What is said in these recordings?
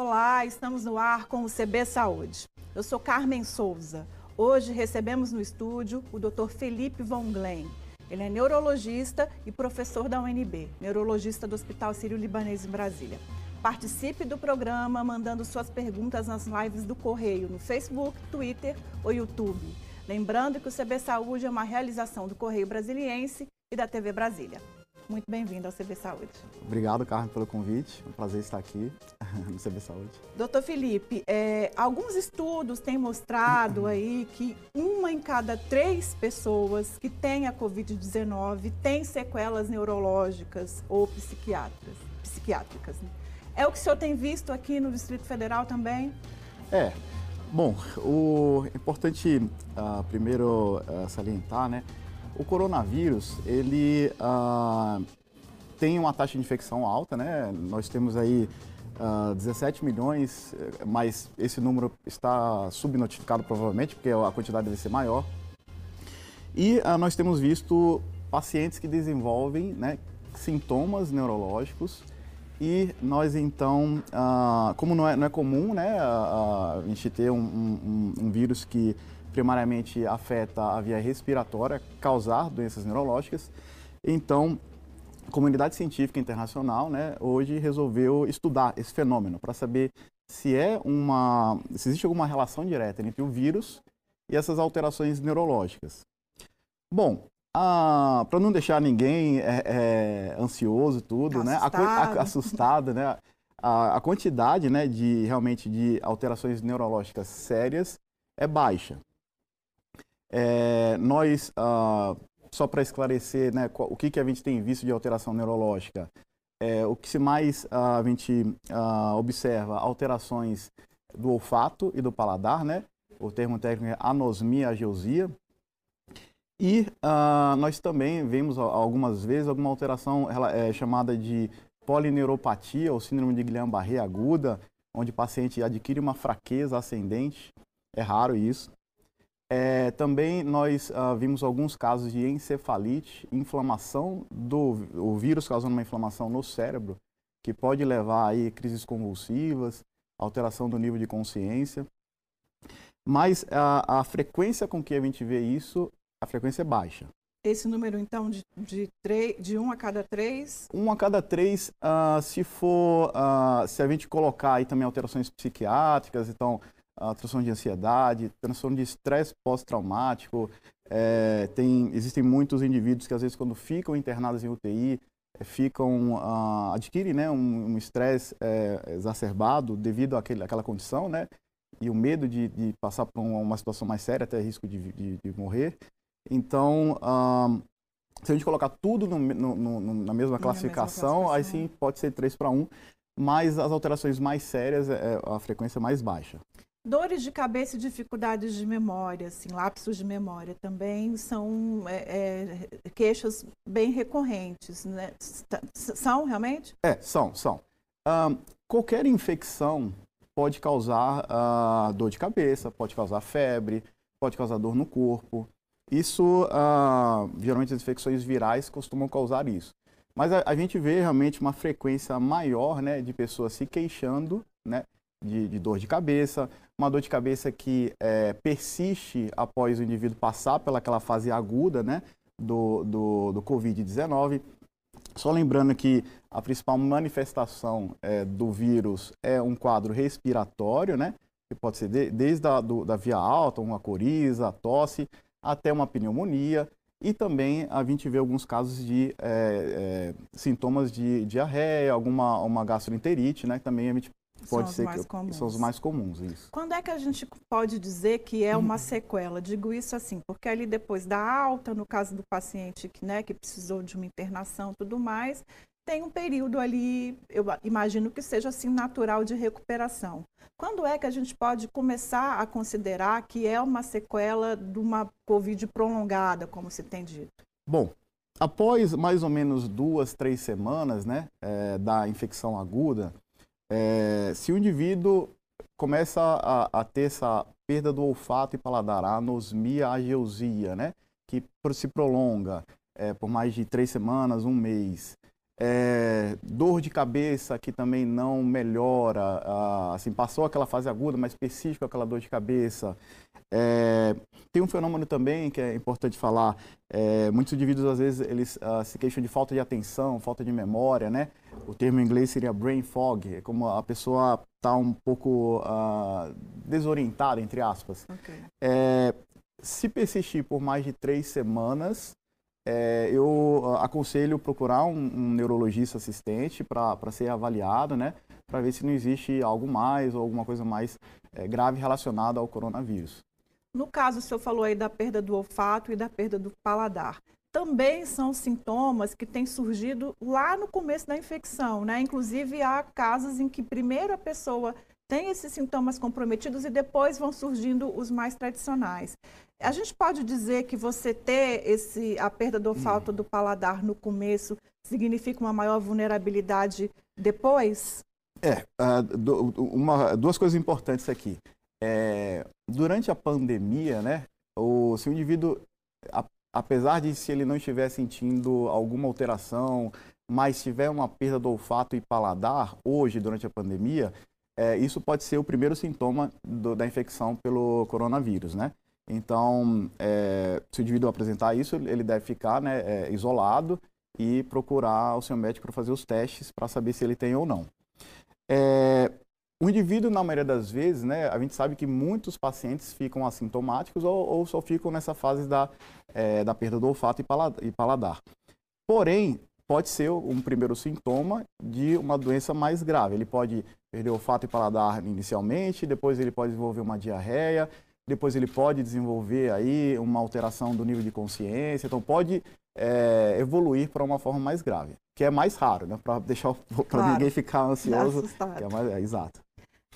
Olá, estamos no ar com o CB Saúde. Eu sou Carmen Souza. Hoje recebemos no estúdio o Dr. Felipe Von Glen. Ele é neurologista e professor da UNB, neurologista do Hospital Sírio-Libanês em Brasília. Participe do programa mandando suas perguntas nas lives do Correio no Facebook, Twitter ou YouTube. Lembrando que o CB Saúde é uma realização do Correio Brasiliense e da TV Brasília. Muito bem-vindo ao CB Saúde. Obrigado, Carmen, pelo convite. É um prazer estar aqui no CB Saúde. Doutor Felipe, é, alguns estudos têm mostrado aí que uma em cada três pessoas que têm a Covid-19 tem sequelas neurológicas ou psiquiátricas. psiquiátricas né? É o que o senhor tem visto aqui no Distrito Federal também? É. Bom, o importante uh, primeiro uh, salientar, né? O coronavírus, ele uh, tem uma taxa de infecção alta, né? Nós temos aí uh, ah, 17 milhões, mas esse número está subnotificado provavelmente, porque a quantidade deve ser maior. E uh, nós temos visto pacientes que desenvolvem né, sintomas neurológicos e nós então, como não é, não é comum né, a gente ter um, um, um vírus que primariamente afeta a via respiratória, causar doenças neurológicas. Então, a comunidade científica internacional, né, hoje resolveu estudar esse fenômeno para saber se é uma, se existe alguma relação direta entre o vírus e essas alterações neurológicas. Bom, para não deixar ninguém é, é, ansioso tudo, assustado. né, a, a, assustado, né, a, a quantidade, né, de realmente de alterações neurológicas sérias é baixa. É, nós, ah, só para esclarecer né, o que, que a gente tem visto de alteração neurológica, é, o que se mais ah, a gente ah, observa, alterações do olfato e do paladar, né? O termo técnico é anosmia ageusia. E ah, nós também vemos algumas vezes alguma alteração é, chamada de polineuropatia ou síndrome de Guillain-Barré aguda, onde o paciente adquire uma fraqueza ascendente. É raro isso. É, também nós uh, vimos alguns casos de encefalite, inflamação do o vírus causando uma inflamação no cérebro, que pode levar aí crises convulsivas, alteração do nível de consciência. Mas a, a frequência com que a gente vê isso, a frequência é baixa. Esse número, então, de, de, de um a cada três? Um a cada três, uh, se for, uh, se a gente colocar aí também alterações psiquiátricas, então, a transtorno de ansiedade, transtorno de estresse pós-traumático. É, tem, existem muitos indivíduos que às vezes quando ficam internados em UTI, é, ficam, uh, adquirem né, um estresse um é, exacerbado devido àquele, àquela condição, né? E o medo de, de passar por uma situação mais séria, até risco de, de, de morrer. Então, uh, se a gente colocar tudo no, no, no, na mesma classificação, mesma classificação, aí sim pode ser 3 para 1, mas as alterações mais sérias, é, é a frequência mais baixa. Dores de cabeça e dificuldades de memória, assim, lapsos de memória também são é, é, queixas bem recorrentes, né? São realmente? É, são, são. Qualquer infecção pode causar uh, dor de cabeça, pode causar febre, pode causar dor no corpo. Isso, uh, geralmente as infecções virais costumam causar isso. Mas a, a, gente vê realmente uma frequência maior né, de pessoas se queixando né, de, de dor de cabeça, uma dor de cabeça que é, persiste após o indivíduo passar pelaquela fase aguda né, do, do, do Covid-19. Só lembrando que a principal manifestação é, do vírus é um quadro respiratório, né? Que pode ser de, desde a do, da via alta, uma coriza, tosse, até uma pneumonia. E também a gente vê alguns casos de é, é, sintomas de diarreia, alguma uma gastroenterite, né? Também a gente Pode ser que comuns. são os mais comuns, isso. Quando é que a gente pode dizer que é uma sequela? Digo isso assim, porque ali depois da alta, no caso do paciente que, né, que precisou de uma internação tudo mais, tem um período ali, eu imagino que seja assim natural de recuperação. Quando é que a gente pode começar a considerar que é uma sequela de uma Covid prolongada, como se tem dito? Bom, após mais ou menos duas, três semanas né, é, da infecção aguda, é, se o indivíduo começa a, a, ter essa perda do olfato e paladar, a anosmia ageusia, né, que se prolonga é, por mais de três semanas, um mês, é, dor de cabeça que também não melhora, ah, assim, passou aquela fase aguda, mas específico aquela dor de cabeça. É, tem um fenômeno também que é importante falar, é, muitos indivíduos às vezes eles ah, se queixam de falta de atenção, falta de memória, né? O termo em inglês seria brain fog, é como a pessoa está um pouco ah, desorientada, entre aspas. Okay. É, se persistir por mais de três semanas, é, eu ah, aconselho procurar um, um neurologista assistente para ser avaliado, né? Para ver se não existe algo mais ou alguma coisa mais é, grave relacionada ao coronavírus. No caso, o senhor falou aí da perda do olfato e da perda do paladar. Também são sintomas que têm surgido lá no começo da infecção, né? Inclusive, há casos em que primeiro a pessoa tem esses sintomas comprometidos e depois vão surgindo os mais tradicionais. A gente pode dizer que você ter esse, a perda do olfato do paladar no começo significa uma maior vulnerabilidade depois? É, uma, duas coisas importantes aqui. É, durante a pandemia, né, o, se o indivíduo, apesar de se ele não estiver sentindo alguma alteração, mas tiver uma perda do olfato e paladar, hoje, durante a pandemia, é, isso pode ser o primeiro sintoma do, da infecção pelo coronavírus, né? Então, é, se o indivíduo apresentar isso, ele deve ficar né, é, isolado e procurar o seu médico para fazer os testes para saber se ele tem ou não. É, o indivíduo, na maioria das vezes, né, a gente sabe que muitos pacientes ficam assintomáticos ou, ou só ficam nessa fase da, é, da perda do olfato e paladar. Porém, pode ser um primeiro sintoma de uma doença mais grave. Ele pode perder o olfato e paladar inicialmente, depois ele pode desenvolver uma diarreia, depois ele pode desenvolver aí uma alteração do nível de consciência, então pode é, evoluir para uma forma mais grave, que é mais raro, né? Para deixar para claro, ninguém ficar ansioso. É mais, é, exato.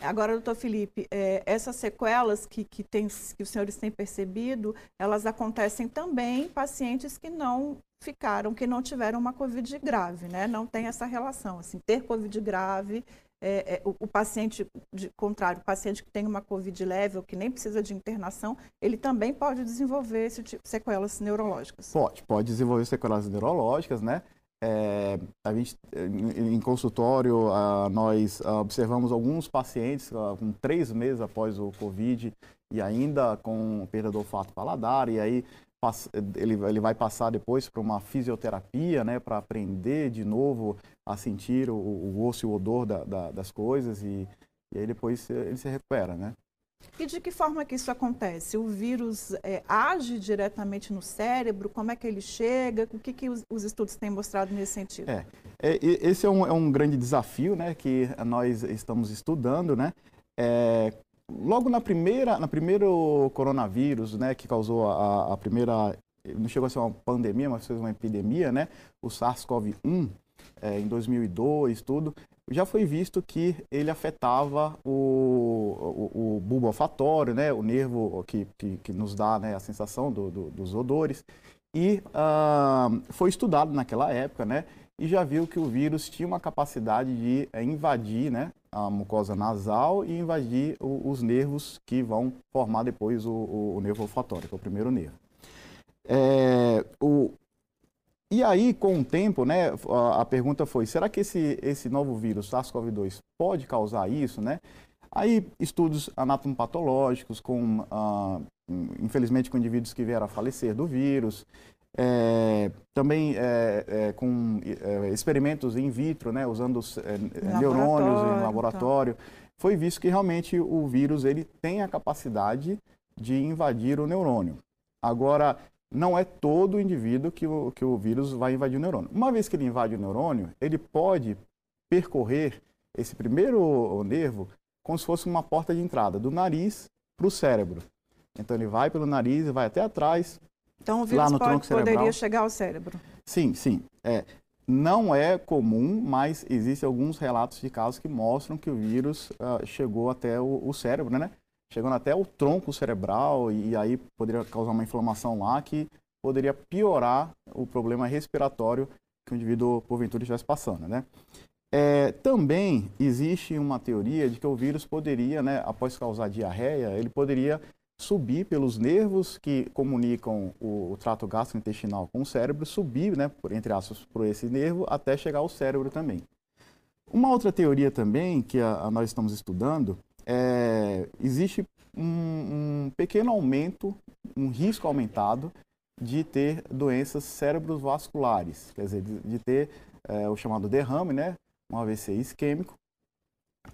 Agora, doutor Felipe, é, essas sequelas que, que, tem, que os senhores têm percebido, elas acontecem também em pacientes que não ficaram, que não tiveram uma Covid grave, né? Não tem essa relação, assim, ter Covid grave é, é, o, o, paciente, de contrário, o paciente que tem uma COVID leve ou que nem precisa de internação, ele também pode desenvolver esse tipo, sequelas neurológicas. Pode, pode desenvolver sequelas neurológicas, né? É, a gente, em, consultório, uh, nós uh, observamos alguns pacientes uh, com três meses após o Covid e ainda com perda do olfato paladar, e aí ele, ele vai passar depois para uma fisioterapia, né, para aprender de novo a sentir o, o gosto e o odor da, da, das coisas e, e aí depois ele se recupera, né? E de que forma que isso acontece? O vírus é, age diretamente no cérebro? Como é que ele chega? O que, que os, os estudos têm mostrado nesse sentido? É, é esse é um, é um, grande desafio né, que nós estamos estudando. Né? É, logo na primeira, na primeiro coronavírus, né, que causou a, a primeira, não chegou a ser uma pandemia, mas fez uma epidemia, né, o SARS-CoV-1, é, em 2002, tudo, já foi visto que ele afetava o, o, o bulbo olfatório, né, o nervo que, que, que nos dá né, a sensação do, do, dos odores, e uh, foi estudado naquela época, né, e já viu que o vírus tinha uma capacidade de é, invadir né, a mucosa nasal e invadir o, os nervos que vão formar depois o, o, o nervo olfatório, que é o primeiro nervo. É, o, e aí, com o tempo, né, a, a pergunta foi, será que esse, esse novo vírus, SARS-CoV-2, pode causar isso, né? Aí, estudos anatomopatológicos com, ah, infelizmente, com indivíduos que vieram a falecer do vírus, é, também é, é, com é, experimentos in vitro, né, usando é, neurônios em laboratório, então. foi visto que realmente o vírus ele tem a capacidade de invadir o neurônio. Agora, não é todo indivíduo que o, que o vírus vai invadir o neurônio. Uma vez que ele invade o neurônio, ele pode percorrer esse primeiro nervo como se fosse uma porta de entrada, do nariz para o cérebro. Então ele vai pelo nariz e vai até atrás, então o vírus lá no pode, poderia chegar ao cérebro. Sim, sim. É, não é comum, mas existem alguns relatos de casos que mostram que o vírus uh, chegou até o, o, cérebro, né? Chegando até o tronco cerebral e, aí poderia causar uma inflamação lá que poderia piorar o problema respiratório que o indivíduo porventura estivesse passando, né? É, também existe uma teoria de que o vírus poderia, né, após causar diarreia, ele poderia subir pelos nervos que comunicam o, o trato gastrointestinal com o cérebro, subir, né, por, entre aspas, por esse nervo até chegar ao cérebro também. Uma outra teoria também que a, a nós estamos estudando é existe um, um, pequeno aumento, um risco aumentado de ter doenças cerebrovasculares, quer dizer, de, de ter é, o chamado derrame, né, um AVC isquêmico,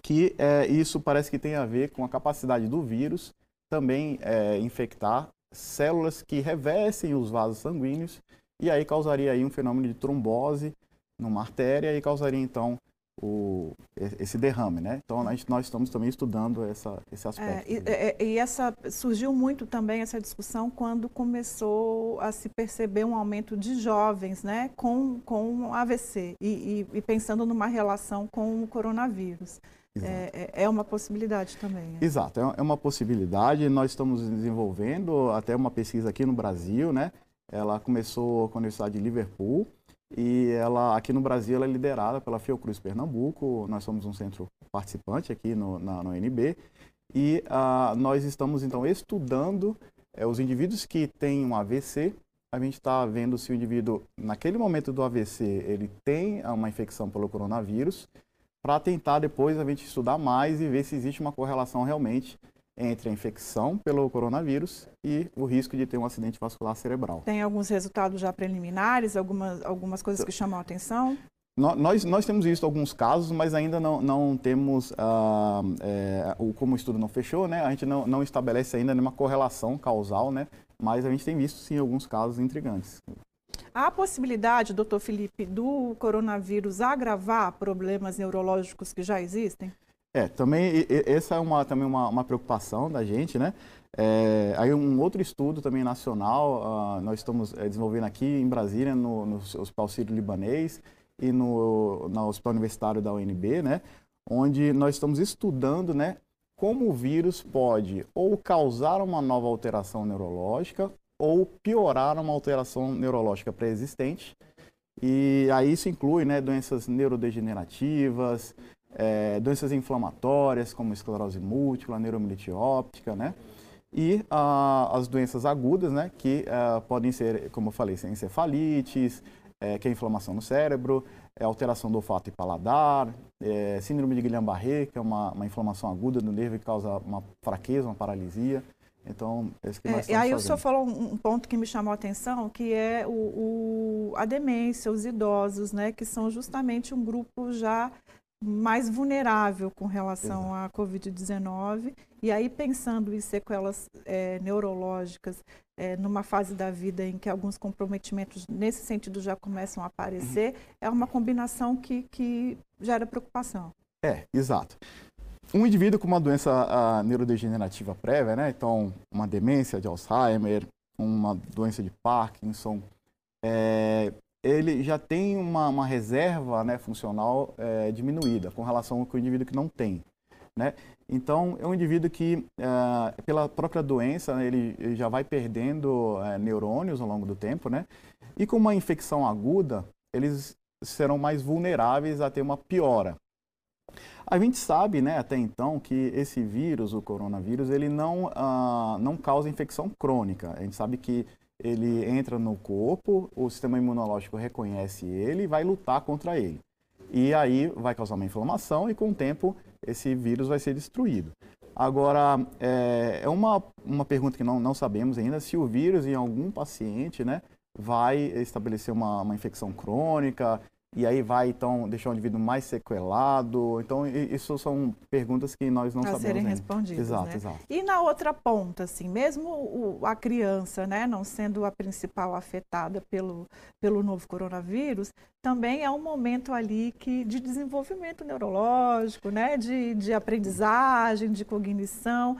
que é, isso parece que tem a ver com a capacidade do vírus também é, infectar células que revestem os vasos sanguíneos e aí causaria aí um fenômeno de trombose numa artéria e causaria então o, esse derrame, né? Então nós, nós estamos também estudando essa, esse é, aspecto. É, e, é, e, essa surgiu muito também essa discussão quando começou a se perceber um aumento de jovens, né, com com AVC e, e, e pensando numa relação com o coronavírus. É, é, é, uma possibilidade também. Né? Exato, é, é uma possibilidade. Nós estamos desenvolvendo até uma pesquisa aqui no Brasil, né? Ela começou com a Universidade de Liverpool e ela aqui no Brasil ela é liderada pela Fiocruz Pernambuco. Nós somos um centro participante aqui no, na, no NB e uh, nós estamos então estudando é, os indivíduos que têm um AVC. A gente está vendo se o indivíduo, naquele momento do AVC, ele tem uma infecção pelo coronavírus para tentar depois a gente estudar mais e ver se existe uma correlação realmente entre a infecção pelo coronavírus e o risco de ter um acidente vascular cerebral. Tem alguns resultados já preliminares, algumas, algumas coisas que chamam a atenção? Nós, nós temos visto alguns casos, mas ainda não, não temos, ah, é, o, como o estudo não fechou, né, a gente não, não estabelece ainda nenhuma correlação causal, né, mas a gente tem visto sim alguns casos intrigantes. Há a possibilidade, doutor Felipe, do coronavírus agravar problemas neurológicos que já existem? É, também essa é uma, também uma, uma preocupação da gente, né? É, aí um outro estudo também nacional, uh, nós estamos é, desenvolvendo aqui em Brasília, no, no Hospital Sírio-Libanês e no, no Hospital Universitário da UNB, né? Onde nós estamos estudando, né? Como o vírus pode ou causar uma nova alteração neurológica ou piorar uma alteração neurológica pré-existente. E aí isso inclui né, doenças neurodegenerativas, é, doenças inflamatórias como esclerose múltipla, neuromielite óptica, né? E ah, as doenças agudas, né, que ah, podem ser, como eu falei, encefalites, é, que é inflamação no cérebro, é alteração do olfato e paladar, é, síndrome de Guillain-Barré, que é uma, uma inflamação aguda do nervo que causa uma fraqueza, uma paralisia. Então, esse que nós é, E aí fazendo. o senhor falou um ponto que me chamou a atenção, que é o, o, a demência, os idosos, né, que são justamente um grupo já mais vulnerável com relação Exato. à Covid-19. E aí, pensando em sequelas é, neurológicas, é, numa fase da vida em que alguns comprometimentos nesse sentido já começam a aparecer, uhum. é uma combinação que, que gera preocupação. É, exato. Um indivíduo com uma doença neurodegenerativa prévia, né? Então, uma demência de Alzheimer, uma doença de Parkinson, é, ele já tem uma, uma reserva né, funcional é, diminuída com relação ao indivíduo que não tem. Né? Então, é um indivíduo que, é, pela própria doença, né, ele, ele já vai perdendo é, neurônios ao longo do tempo, né? E com uma infecção aguda, eles serão mais vulneráveis a ter uma piora. A gente sabe, né, até então, que esse vírus, o coronavírus, ele não, ah, não causa infecção crônica. A gente sabe que ele entra no corpo, o sistema imunológico reconhece ele e vai lutar contra ele. E aí vai causar uma inflamação e com o tempo esse vírus vai ser destruído. Agora, é, é uma, uma pergunta que não, não sabemos ainda se o vírus em algum paciente né, vai estabelecer uma, uma infecção crônica, e aí vai então deixar o indivíduo mais sequelado. Então, isso são perguntas que nós não pra sabemos serem ainda. respondidas. Exato, né? exato. E na outra ponta, assim, mesmo o, a criança, né, não sendo a principal afetada pelo, pelo novo coronavírus, também é um momento ali que, de desenvolvimento neurológico, né, de, de aprendizagem, de cognição.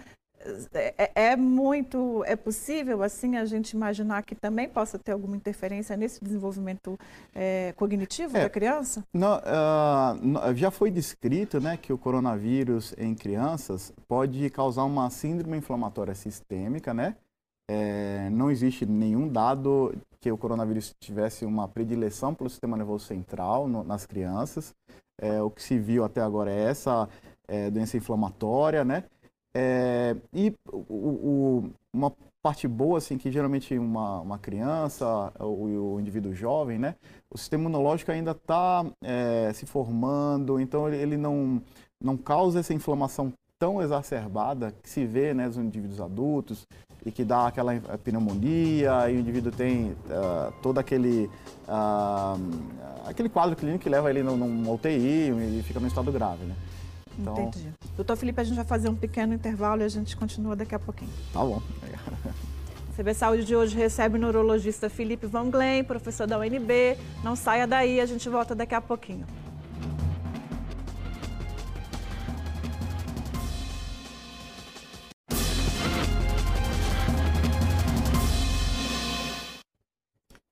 É, é, é, muito, é possível assim a gente imaginar que também possa ter alguma interferência nesse desenvolvimento é, cognitivo é, da criança? Não, uh, já foi descrito né, que o coronavírus em crianças pode causar uma síndrome inflamatória sistêmica, né? É, não existe nenhum dado que o coronavírus tivesse uma predileção pelo sistema nervoso central no, nas crianças. É, o que se viu até agora é essa doença inflamatória, né? É, e o, o, uma parte boa, assim, que geralmente uma, uma criança, o, o indivíduo jovem, né? O sistema imunológico ainda está é, se formando, então ele, ele não, não causa essa inflamação tão exacerbada que se vê né, nos indivíduos adultos e que dá aquela pneumonia e o indivíduo tem uh, todo aquele, uh, aquele quadro clínico que leva ele numa UTI e fica no estado grave, né? Então... Entendi. Doutor Felipe, a gente vai fazer um pequeno intervalo e a gente continua daqui a pouquinho. Tá bom. CB Saúde de hoje recebe o neurologista Felipe Van Glen, professor da UNB. Não saia daí, a gente volta daqui a pouquinho.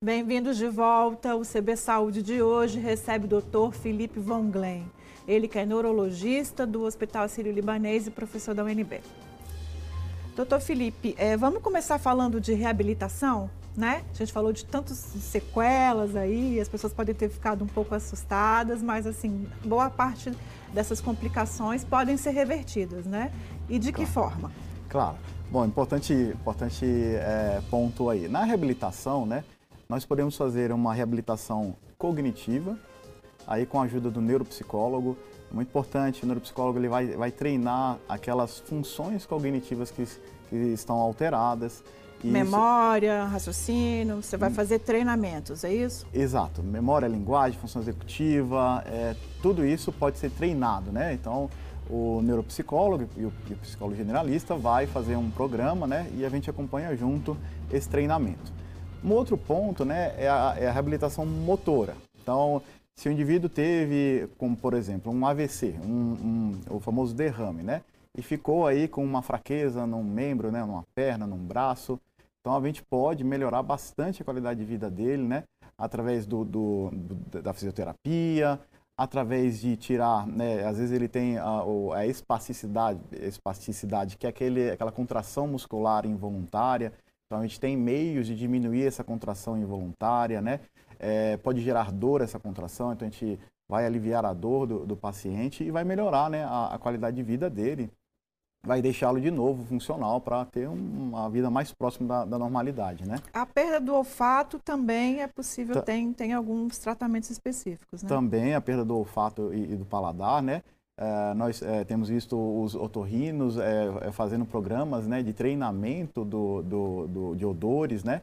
Bem-vindos de volta. O CB Saúde de hoje recebe o Dr. Felipe Von Glen. Ele que é neurologista do Hospital Sírio-Libanês e professor da UNB. Doutor Felipe, é, vamos começar falando de reabilitação, né? A gente falou de tantas sequelas aí, as pessoas podem ter ficado um pouco assustadas, mas assim, boa parte dessas complicações podem ser revertidas, né? E de claro. que forma? Claro. Bom, importante, importante é, ponto aí. Na reabilitação, né? Nós podemos fazer uma reabilitação cognitiva, aí com a ajuda do neuropsicólogo. Muito importante, o neuropsicólogo ele vai, vai treinar aquelas funções cognitivas que, que estão alteradas. Memória, isso... raciocínio, você vai hum. fazer treinamentos, é isso? Exato. Memória, linguagem, função executiva, é, tudo isso pode ser treinado, né? Então, o neuropsicólogo e o, e o psicólogo generalista vai fazer um programa, né? E a gente acompanha junto esse treinamento. Um outro ponto né, é, a, é a reabilitação motora. Então, se o indivíduo teve, como por exemplo, um AVC, um, um, o famoso derrame, né? E ficou aí com uma fraqueza num membro, né? Numa perna, num braço. Então a gente pode melhorar bastante a qualidade de vida dele, né? Através do, do, da fisioterapia, através de tirar, né? Às vezes ele tem a, a espasticidade, espasticidade, que é aquele, aquela contração muscular involuntária. Então a gente tem meios de diminuir essa contração involuntária, né? É, pode gerar dor essa contração, então a gente vai aliviar a dor do, do paciente e vai melhorar né, a, a qualidade de vida dele, vai deixá-lo de novo funcional para ter um, uma vida mais próxima da, da, normalidade, né? A perda do olfato também é possível, tem, tem alguns tratamentos específicos, né? Também a perda do olfato e, e do paladar, né? É, nós é, temos visto os otorrinos é, fazendo programas né, de treinamento do, do, do de odores, né?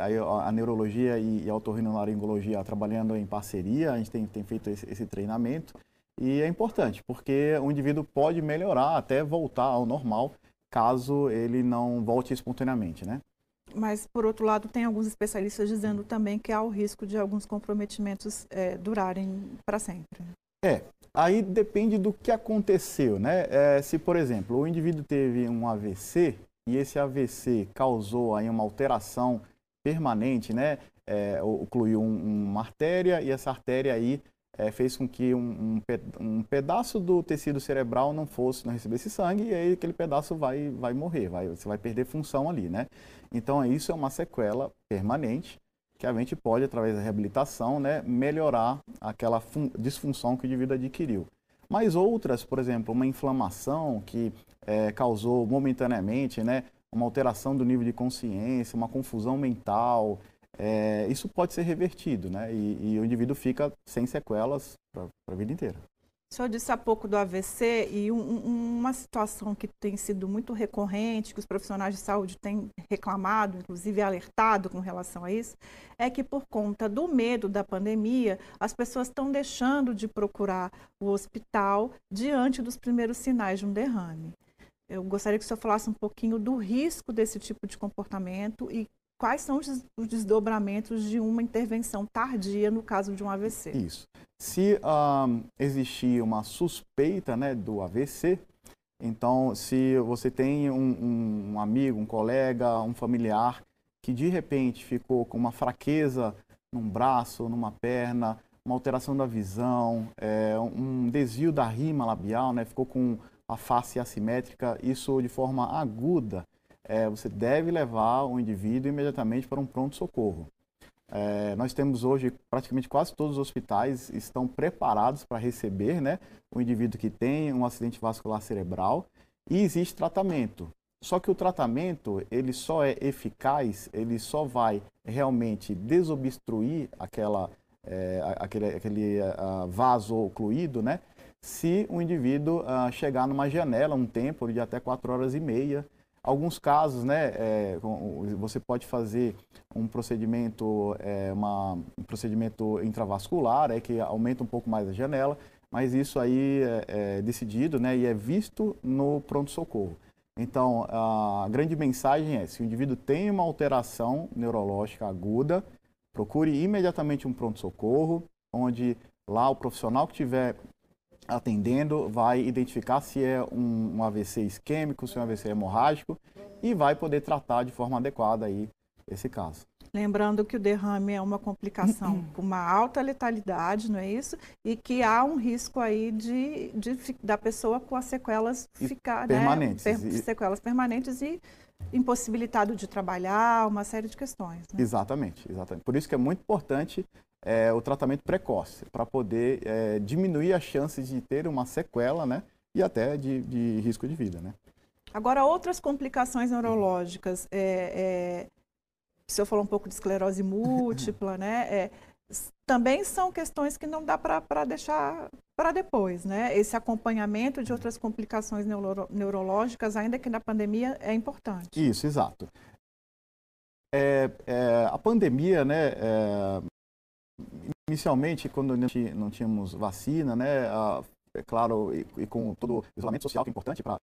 a, a, neurologia e, e a otorrinolaringologia trabalhando em parceria, a gente tem, tem feito esse, esse treinamento e é importante, porque o indivíduo pode melhorar até voltar ao normal, caso ele não volte espontaneamente, né? Mas, por outro lado, tem alguns especialistas dizendo também que há o risco de alguns comprometimentos é, durarem para sempre. É, Aí depende do que aconteceu, né? É, se, por exemplo, o indivíduo teve um AVC e esse AVC causou aí uma alteração permanente, né? É, ocluiu um, uma artéria e essa artéria aí é, fez com que um, um, um, pedaço do tecido cerebral não fosse, não recebesse sangue e aí aquele pedaço vai, vai morrer, vai, você vai perder função ali, né? Então isso é uma sequela permanente que a gente pode, através da reabilitação, né, melhorar aquela disfunção que o indivíduo adquiriu. Mas outras, por exemplo, uma inflamação que é, causou momentaneamente né, uma alteração do nível de consciência, uma confusão mental, é, isso pode ser revertido, né? E, e o indivíduo fica sem sequelas para a vida inteira. O senhor disse há pouco do AVC e um, uma situação que tem sido muito recorrente, que os profissionais de saúde têm reclamado, inclusive alertado com relação a isso, é que por conta do medo da pandemia, as pessoas estão deixando de procurar o hospital diante dos primeiros sinais de um derrame. Eu gostaria que o senhor falasse um pouquinho do risco desse tipo de comportamento e quais são os desdobramentos de uma intervenção tardia no caso de um AVC. Isso. Se um, existir uma suspeita né, do AVC, então se você tem um, um, amigo, um colega, um familiar que de repente ficou com uma fraqueza num braço, numa perna, uma alteração da visão, é, um desvio da rima labial, né, ficou com a face assimétrica, isso de forma aguda, é, você deve levar o indivíduo imediatamente para um pronto-socorro. É, nós temos hoje praticamente quase todos os hospitais estão preparados para receber né, o indivíduo que tem um acidente vascular cerebral e existe tratamento. Só que o tratamento, ele só é eficaz, ele só vai realmente desobstruir aquela, é, aquele, aquele vaso ocluído, né? Se o indivíduo uh, chegar numa janela, um tempo de até 4 horas e meia. Alguns casos, né, é, você pode fazer um procedimento, é, uma, um procedimento intravascular, é, que aumenta um pouco mais a janela, mas isso aí é, é decidido né, e é visto no pronto-socorro. Então, a grande mensagem é: se o indivíduo tem uma alteração neurológica aguda, procure imediatamente um pronto-socorro, onde lá o profissional que estiver atendendo vai identificar se é um, um, AVC isquêmico, se é um AVC hemorrágico e vai poder tratar de forma adequada aí esse caso. Lembrando que o derrame é uma complicação com uma alta letalidade, não é isso? E que há um risco aí de, de da pessoa com as sequelas ficar né, permanentes, né, per, sequelas permanentes e impossibilitado de trabalhar, uma série de questões. Né? Exatamente, exatamente. Por isso que é muito importante é, o tratamento precoce para poder é, diminuir as chances de ter uma sequela, né, e até de, de risco de vida, né. Agora, outras complicações neurológicas, é, é o senhor falou um pouco de esclerose múltipla, né? É, também são questões que não dá para deixar para depois, né? Esse acompanhamento de outras complicações neuro, neurológicas, ainda que na pandemia, é importante. Isso, exato. É, é, a pandemia, né? É, inicialmente, quando não tínhamos vacina, né? É claro, e, e, com todo o isolamento social que é importante para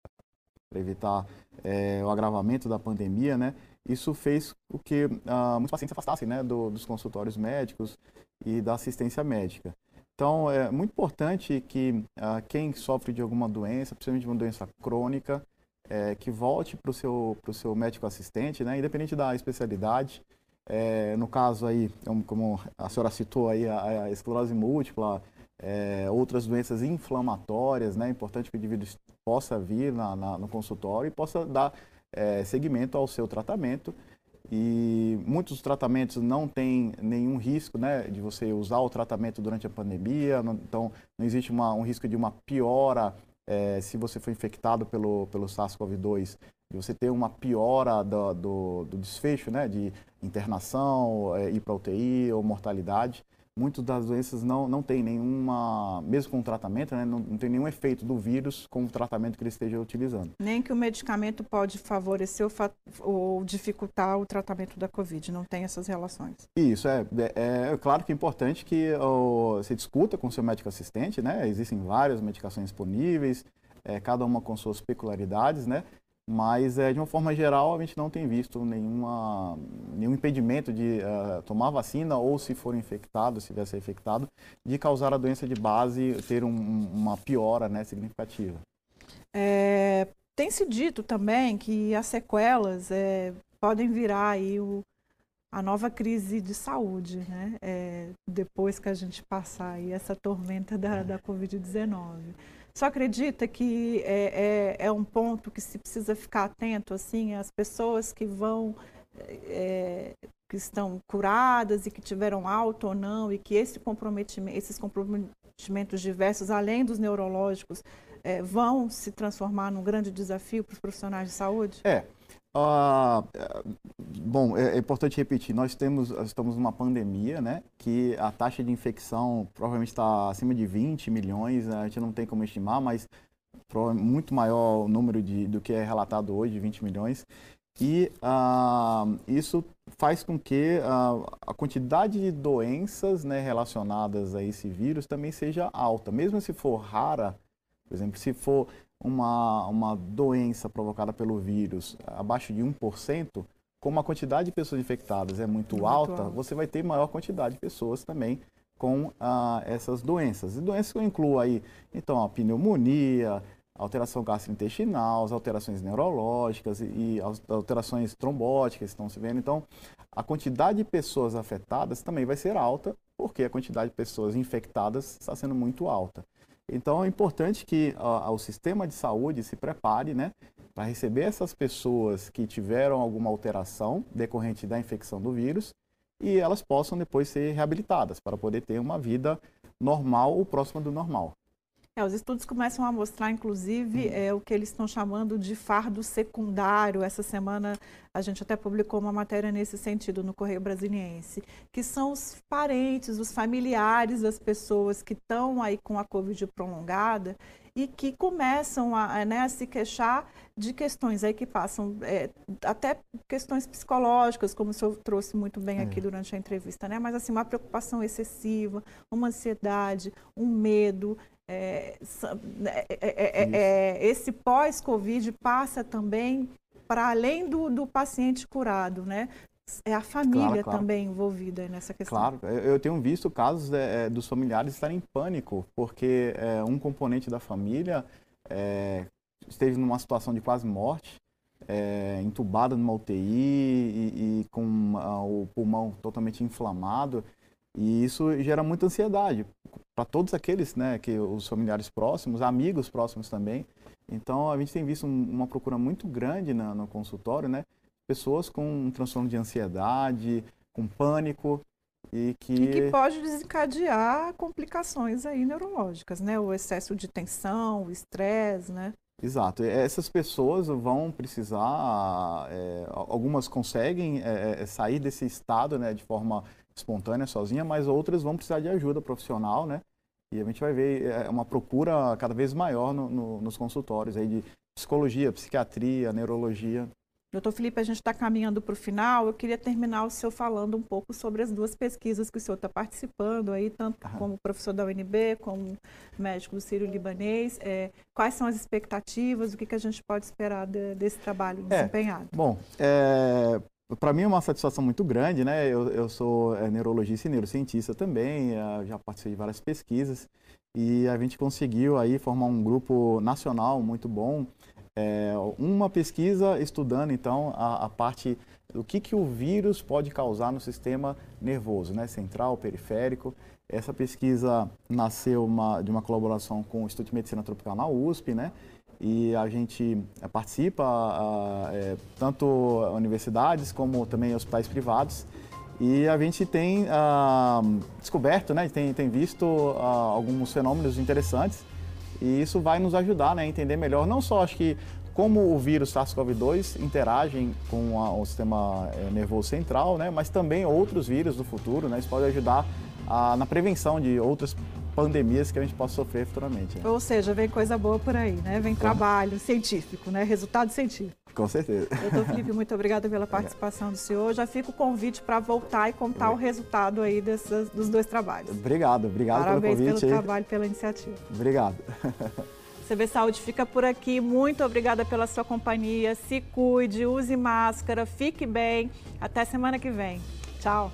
evitar é, o agravamento da pandemia, né? isso fez com que uh, muitos pacientes se afastassem né, do, dos consultórios médicos e da assistência médica. Então, é muito importante que uh, quem sofre de alguma doença, principalmente de uma doença crônica, é, que volte para o seu, seu médico assistente, né, independente da especialidade. É, no caso aí, como a senhora citou aí, a, a esclerose múltipla, é, outras doenças inflamatórias, né, é importante que o indivíduo possa vir na, na, no consultório e possa dar é, seguimento ao seu tratamento. E muitos tratamentos não têm nenhum risco né, de você usar o tratamento durante a pandemia, não, então não existe uma, um risco de uma piora é, se você foi infectado pelo, pelo SARS-CoV-2, de você ter uma piora do, do, do desfecho, né, de internação, é, ir para UTI ou mortalidade. Muitas das doenças não, não tem nenhuma, mesmo com o tratamento, né, não, não, tem nenhum efeito do vírus com o tratamento que ele esteja utilizando. Nem que o medicamento pode favorecer ou, ou dificultar o tratamento da Covid, não tem essas relações. Isso, é, é, é claro que é importante que você discuta com o seu médico assistente, né, existem várias medicações disponíveis, é, cada uma com suas peculiaridades, né, mas é, de uma forma geral a gente não tem visto nenhuma, nenhum impedimento de uh, tomar vacina ou se for infectado, se vier ser infectado, de causar a doença de base ter um, uma piora né, significativa. É, tem se dito também que as sequelas é, podem virar aí o, a nova crise de saúde, né? É, depois que a gente passar aí essa tormenta da, da Covid-19. Só acredita que é, é, é, um ponto que se precisa ficar atento, assim, as pessoas que vão, é, que estão curadas e que tiveram alto ou não, e que esse comprometimento, esses comprometimentos diversos, além dos neurológicos, é, vão se transformar num grande desafio para os profissionais de saúde? É, ah, bom, é, é, importante repetir, nós temos, estamos numa pandemia, né, que a taxa de infecção provavelmente está acima de 20 milhões, a gente não tem como estimar, mas muito maior o número de, do que é relatado hoje, 20 milhões, e ah, isso faz com que ah, a quantidade de doenças né, relacionadas a esse vírus também seja alta, mesmo se for rara, por exemplo, se for uma, uma doença provocada pelo vírus abaixo de 1%, como a quantidade de pessoas infectadas é muito, muito alta, alto. você vai ter maior quantidade de pessoas também com ah, essas doenças. E doenças que eu incluo aí, então, a pneumonia, alteração gastrointestinal, as alterações neurológicas e, e as alterações trombóticas estão se vendo. Então, a quantidade de pessoas afetadas também vai ser alta, porque a quantidade de pessoas infectadas está sendo muito alta. Então é importante que o sistema de saúde se prepare né, para receber essas pessoas que tiveram alguma alteração decorrente da infecção do vírus e elas possam depois ser reabilitadas para poder ter uma vida normal ou próxima do normal. É, os estudos começam a mostrar, inclusive, é, o que eles estão chamando de fardo secundário. Essa semana a gente até publicou uma matéria nesse sentido no Correio Brasiliense, que são os parentes, os familiares das pessoas que estão aí com a Covid prolongada e que começam a, né, a se queixar de questões aí que passam é, até questões psicológicas, como o senhor trouxe muito bem aqui é. durante a entrevista, né? Mas assim, uma preocupação excessiva, uma ansiedade, um medo, é, é, é, é esse pós-Covid passa também para além do, do paciente curado, né? É a família claro, claro. também envolvida nessa questão. Claro, eu tenho visto casos é, dos familiares estarem em pânico, porque é, um componente da família é, esteve numa situação de quase morte, entubado numa UTI e, e com o pulmão totalmente inflamado. E isso gera muita ansiedade para todos aqueles, né, que os familiares próximos, amigos próximos também. Então a gente tem visto um, uma procura muito grande na, no consultório, né, pessoas com um transtorno de ansiedade, com pânico e que... e que pode desencadear complicações aí neurológicas, né, o excesso de tensão, o estresse, né? Exato. Essas pessoas vão precisar, é, algumas conseguem é sair desse estado, né, de forma espontânea, sozinha, mas outras vão precisar de ajuda profissional, né? E a gente vai ver é, uma procura cada vez maior no, no, nos consultórios aí de psicologia, psiquiatria, neurologia. Doutor Felipe, a gente está caminhando para o final. Eu queria terminar o senhor falando um pouco sobre as duas pesquisas que o senhor está participando aí, tanto Aham. como professor da UNB, como médico do Sírio Libanês. É, quais são as expectativas? O que, que a gente pode esperar de, desse trabalho é, desempenhado? Bom, é, para mim é uma satisfação muito grande, né? Eu, eu sou é, neurologista e neurocientista também, é, já participei de várias pesquisas e a gente conseguiu aí formar um grupo nacional muito bom. É, uma pesquisa estudando então a, a, parte do que, que o vírus pode causar no sistema nervoso, né? Central, periférico. Essa pesquisa nasceu uma, de uma colaboração com o Instituto de Medicina Tropical na USP, né? E a gente eh, participa é, tanto universidades como também hospitais privados. E a gente tem ah, descoberto, né, tem, tem visto ah, alguns fenômenos interessantes. E isso vai nos ajudar né, a entender melhor, não só acho que como o vírus SARS-CoV-2 interagem com a, o sistema é, nervoso central, né, mas também outros vírus do futuro, né, isso pode ajudar a, na prevenção de outras pandemias que a gente possa sofrer futuramente. Né? Ou seja, vem coisa boa por aí, né? Vem trabalho científico, né? Resultado científico. Com certeza. Doutor Felipe, muito obrigada pela participação do senhor. Já fica o convite para voltar e contar o resultado aí desses, dos dois trabalhos. Obrigado, obrigado Parabéns pelo convite. Parabéns pelo trabalho, pela iniciativa. Obrigado. CB Saúde fica por aqui. Muito obrigada pela sua companhia. Se cuide, use máscara, fique bem. Até semana que vem. Tchau.